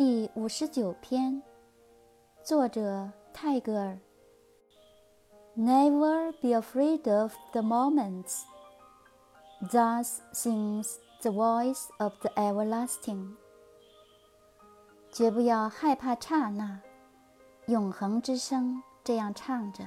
第五十九篇作者泰戈尔 never be afraid of the moments thus sings the voice of the everlasting 绝不要害怕刹那永恒之声这样唱着